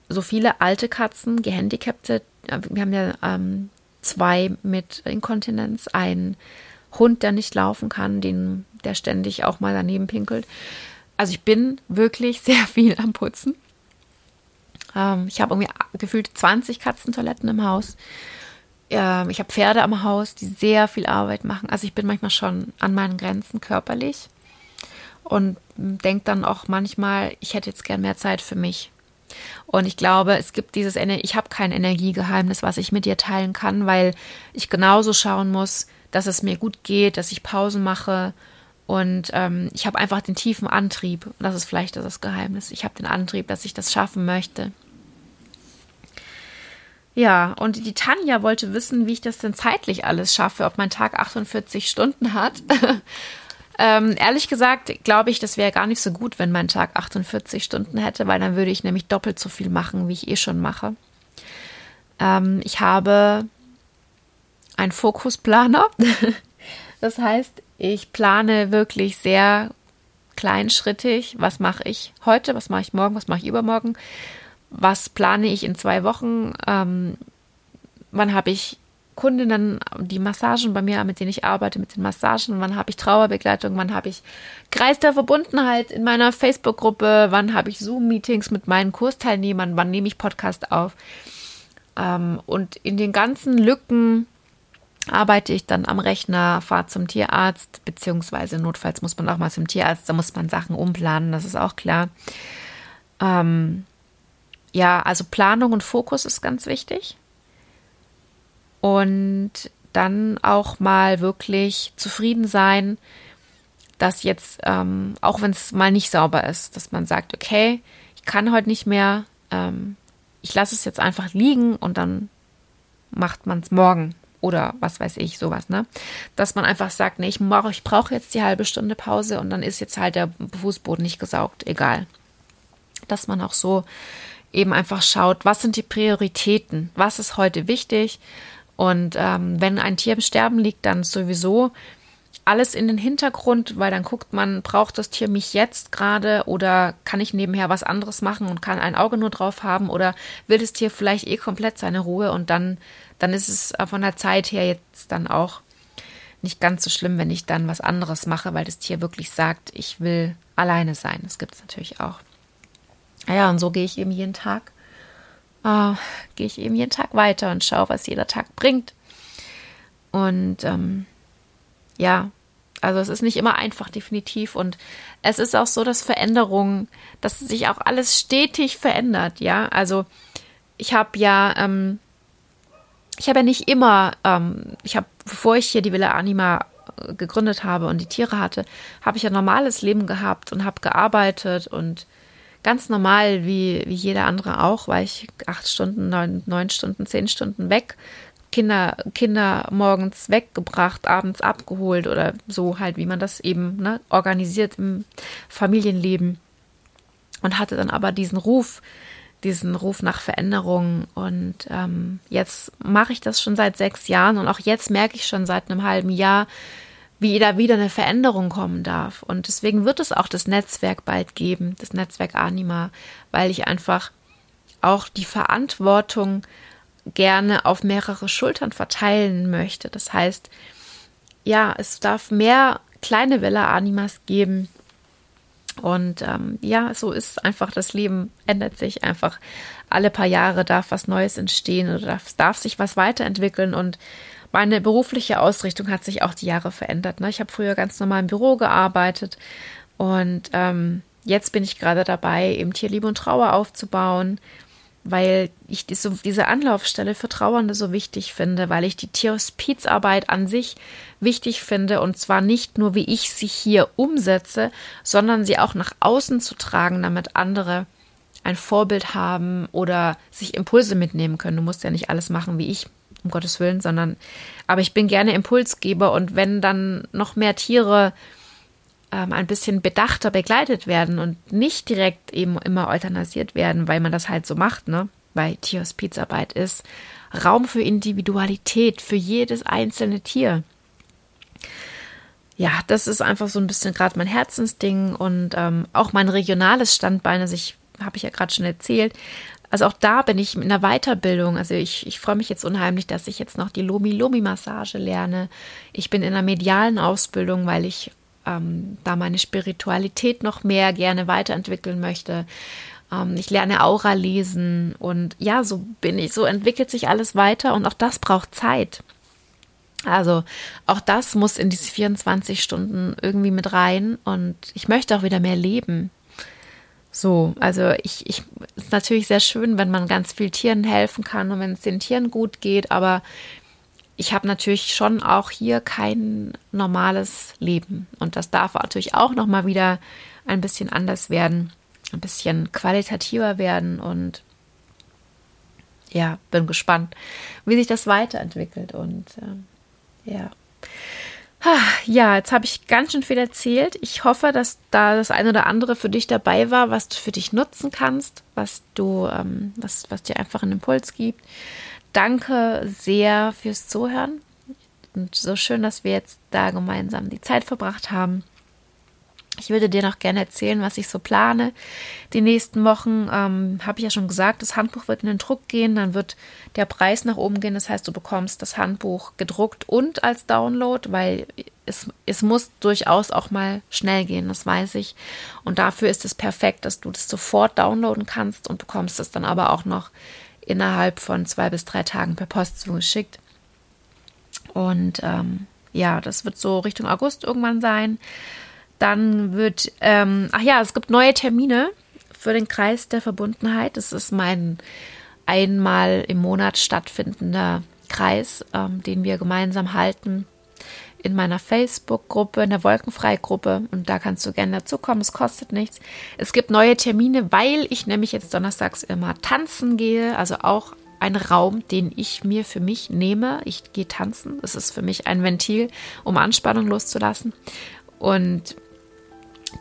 so viele alte Katzen, Gehandicapte, wir haben ja ähm, zwei mit Inkontinenz, einen Hund, der nicht laufen kann, den, der ständig auch mal daneben pinkelt. Also ich bin wirklich [laughs] sehr viel am Putzen. Ähm, ich habe irgendwie gefühlt 20 Katzentoiletten im Haus. Ähm, ich habe Pferde am Haus, die sehr viel Arbeit machen. Also ich bin manchmal schon an meinen Grenzen körperlich und denke dann auch manchmal, ich hätte jetzt gern mehr Zeit für mich. Und ich glaube, es gibt dieses, ich habe kein Energiegeheimnis, was ich mit dir teilen kann, weil ich genauso schauen muss, dass es mir gut geht, dass ich Pausen mache. Und ähm, ich habe einfach den tiefen Antrieb. Das ist vielleicht das Geheimnis. Ich habe den Antrieb, dass ich das schaffen möchte. Ja, und die Tanja wollte wissen, wie ich das denn zeitlich alles schaffe, ob mein Tag 48 Stunden hat. [laughs] ähm, ehrlich gesagt, glaube ich, das wäre gar nicht so gut, wenn mein Tag 48 Stunden hätte, weil dann würde ich nämlich doppelt so viel machen, wie ich eh schon mache. Ähm, ich habe ein Fokusplaner. [laughs] das heißt, ich plane wirklich sehr kleinschrittig, was mache ich heute, was mache ich morgen, was mache ich übermorgen, was plane ich in zwei Wochen, ähm, wann habe ich Kundinnen, die Massagen bei mir, mit denen ich arbeite, mit den Massagen, wann habe ich Trauerbegleitung, wann habe ich Kreis der Verbundenheit in meiner Facebook-Gruppe, wann habe ich Zoom-Meetings mit meinen Kursteilnehmern, wann nehme ich Podcast auf. Ähm, und in den ganzen Lücken arbeite ich dann am Rechner, fahre zum Tierarzt, beziehungsweise notfalls muss man auch mal zum Tierarzt, da muss man Sachen umplanen, das ist auch klar. Ähm, ja, also Planung und Fokus ist ganz wichtig. Und dann auch mal wirklich zufrieden sein, dass jetzt, ähm, auch wenn es mal nicht sauber ist, dass man sagt, okay, ich kann heute nicht mehr, ähm, ich lasse es jetzt einfach liegen und dann macht man es morgen oder was weiß ich, sowas, ne? Dass man einfach sagt, nee, ich, ich brauche jetzt die halbe Stunde Pause und dann ist jetzt halt der Fußboden nicht gesaugt, egal. Dass man auch so eben einfach schaut, was sind die Prioritäten, was ist heute wichtig und ähm, wenn ein Tier im Sterben liegt, dann sowieso alles in den Hintergrund, weil dann guckt man, braucht das Tier mich jetzt gerade oder kann ich nebenher was anderes machen und kann ein Auge nur drauf haben oder will das Tier vielleicht eh komplett seine Ruhe und dann dann ist es von der Zeit her jetzt dann auch nicht ganz so schlimm, wenn ich dann was anderes mache, weil das Tier wirklich sagt, ich will alleine sein. Das gibt es natürlich auch. Ja, und so gehe ich eben jeden Tag, äh, gehe ich eben jeden Tag weiter und schaue, was jeder Tag bringt. Und ähm, ja, also es ist nicht immer einfach, definitiv. Und es ist auch so, dass Veränderungen, dass sich auch alles stetig verändert, ja. Also ich habe ja ähm, ich habe ja nicht immer, ähm, ich habe, bevor ich hier die Villa Anima äh, gegründet habe und die Tiere hatte, habe ich ein normales Leben gehabt und habe gearbeitet und ganz normal wie, wie jeder andere auch, war ich acht Stunden, neun, neun Stunden, zehn Stunden weg Kinder, Kinder morgens weggebracht, abends abgeholt oder so halt, wie man das eben ne, organisiert im Familienleben. Und hatte dann aber diesen Ruf, diesen Ruf nach Veränderung. Und ähm, jetzt mache ich das schon seit sechs Jahren und auch jetzt merke ich schon seit einem halben Jahr, wie da wieder eine Veränderung kommen darf. Und deswegen wird es auch das Netzwerk bald geben, das Netzwerk Anima, weil ich einfach auch die Verantwortung gerne auf mehrere Schultern verteilen möchte. Das heißt, ja, es darf mehr kleine Welle Animas geben. Und ähm, ja, so ist einfach das Leben, ändert sich einfach. Alle paar Jahre darf was Neues entstehen oder darf, darf sich was weiterentwickeln. Und meine berufliche Ausrichtung hat sich auch die Jahre verändert. Ne? Ich habe früher ganz normal im Büro gearbeitet und ähm, jetzt bin ich gerade dabei, eben Tierliebe und Trauer aufzubauen, weil ich diese, diese Anlaufstelle für Trauernde so wichtig finde, weil ich die Tierhospizarbeit an sich wichtig finde und zwar nicht nur, wie ich sie hier umsetze, sondern sie auch nach außen zu tragen, damit andere ein Vorbild haben oder sich Impulse mitnehmen können. Du musst ja nicht alles machen wie ich um Gottes Willen, sondern, aber ich bin gerne Impulsgeber und wenn dann noch mehr Tiere ähm, ein bisschen bedachter begleitet werden und nicht direkt eben immer euthanasiert werden, weil man das halt so macht, ne? Weil Tierhospizarbeit ist Raum für Individualität, für jedes einzelne Tier. Ja, das ist einfach so ein bisschen gerade mein Herzensding und ähm, auch mein regionales Standbein, also ich habe ich ja gerade schon erzählt, also auch da bin ich in der Weiterbildung. Also ich, ich freue mich jetzt unheimlich, dass ich jetzt noch die Lomi-Lomi-Massage lerne. Ich bin in einer medialen Ausbildung, weil ich ähm, da meine Spiritualität noch mehr gerne weiterentwickeln möchte. Ähm, ich lerne Aura lesen und ja, so bin ich, so entwickelt sich alles weiter und auch das braucht Zeit. Also auch das muss in diese 24 Stunden irgendwie mit rein und ich möchte auch wieder mehr leben. So, also ich, ich ist natürlich sehr schön, wenn man ganz viel Tieren helfen kann und wenn es den Tieren gut geht, aber ich habe natürlich schon auch hier kein normales Leben und das darf natürlich auch noch mal wieder ein bisschen anders werden, ein bisschen qualitativer werden und ja, bin gespannt, wie sich das weiterentwickelt und äh, ja. Ja, jetzt habe ich ganz schön viel erzählt. Ich hoffe, dass da das eine oder andere für dich dabei war, was du für dich nutzen kannst, was du, ähm, was, was dir einfach einen Impuls gibt. Danke sehr fürs Zuhören. Und so schön, dass wir jetzt da gemeinsam die Zeit verbracht haben. Ich würde dir noch gerne erzählen, was ich so plane. Die nächsten Wochen ähm, habe ich ja schon gesagt, das Handbuch wird in den Druck gehen, dann wird der Preis nach oben gehen. Das heißt, du bekommst das Handbuch gedruckt und als Download, weil es, es muss durchaus auch mal schnell gehen, das weiß ich. Und dafür ist es perfekt, dass du das sofort downloaden kannst und bekommst es dann aber auch noch innerhalb von zwei bis drei Tagen per Post zugeschickt. Und ähm, ja, das wird so Richtung August irgendwann sein. Dann wird, ähm, ach ja, es gibt neue Termine für den Kreis der Verbundenheit. Das ist mein einmal im Monat stattfindender Kreis, ähm, den wir gemeinsam halten in meiner Facebook-Gruppe, in der Wolkenfrei-Gruppe. Und da kannst du gerne dazukommen. Es kostet nichts. Es gibt neue Termine, weil ich nämlich jetzt donnerstags immer tanzen gehe. Also auch ein Raum, den ich mir für mich nehme. Ich gehe tanzen. Das ist für mich ein Ventil, um Anspannung loszulassen. Und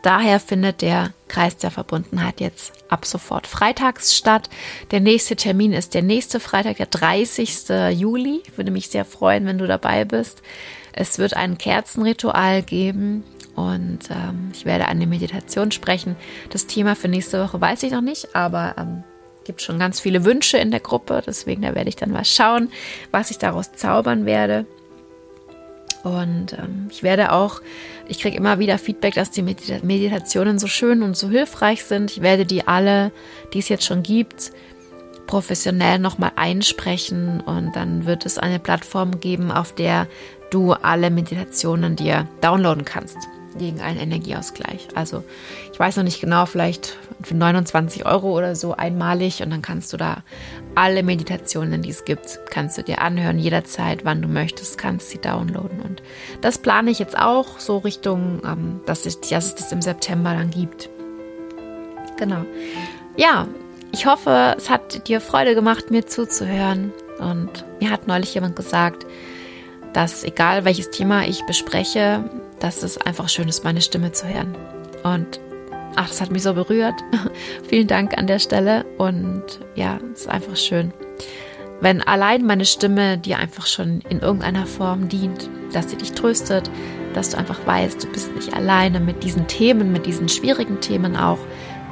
Daher findet der Kreis der Verbundenheit jetzt ab sofort freitags statt. Der nächste Termin ist der nächste Freitag, der 30. Juli. Ich würde mich sehr freuen, wenn du dabei bist. Es wird ein Kerzenritual geben und ähm, ich werde eine Meditation sprechen. Das Thema für nächste Woche weiß ich noch nicht, aber ähm, gibt schon ganz viele Wünsche in der Gruppe. Deswegen da werde ich dann mal schauen, was ich daraus zaubern werde. Und ähm, ich werde auch, ich kriege immer wieder Feedback, dass die Medita Meditationen so schön und so hilfreich sind. Ich werde die alle, die es jetzt schon gibt, professionell nochmal einsprechen und dann wird es eine Plattform geben, auf der du alle Meditationen dir downloaden kannst gegen einen Energieausgleich. Also ich weiß noch nicht genau, vielleicht für 29 Euro oder so einmalig und dann kannst du da alle Meditationen, die es gibt, kannst du dir anhören, jederzeit, wann du möchtest, kannst sie downloaden. Und das plane ich jetzt auch so Richtung, ähm, dass, ich, dass es das im September dann gibt. Genau. Ja, ich hoffe, es hat dir Freude gemacht, mir zuzuhören. Und mir hat neulich jemand gesagt, dass egal welches Thema ich bespreche, dass es einfach schön ist, meine Stimme zu hören. Und ach, das hat mich so berührt. [laughs] Vielen Dank an der Stelle. Und ja, es ist einfach schön. Wenn allein meine Stimme dir einfach schon in irgendeiner Form dient, dass sie dich tröstet, dass du einfach weißt, du bist nicht alleine mit diesen Themen, mit diesen schwierigen Themen auch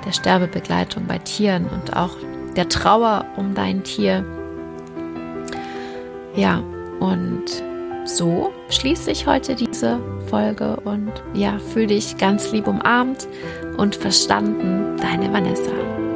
der Sterbebegleitung bei Tieren und auch der Trauer um dein Tier. Ja, und so schließe ich heute diese Folge und ja, fühle dich ganz lieb umarmt und verstanden, deine Vanessa.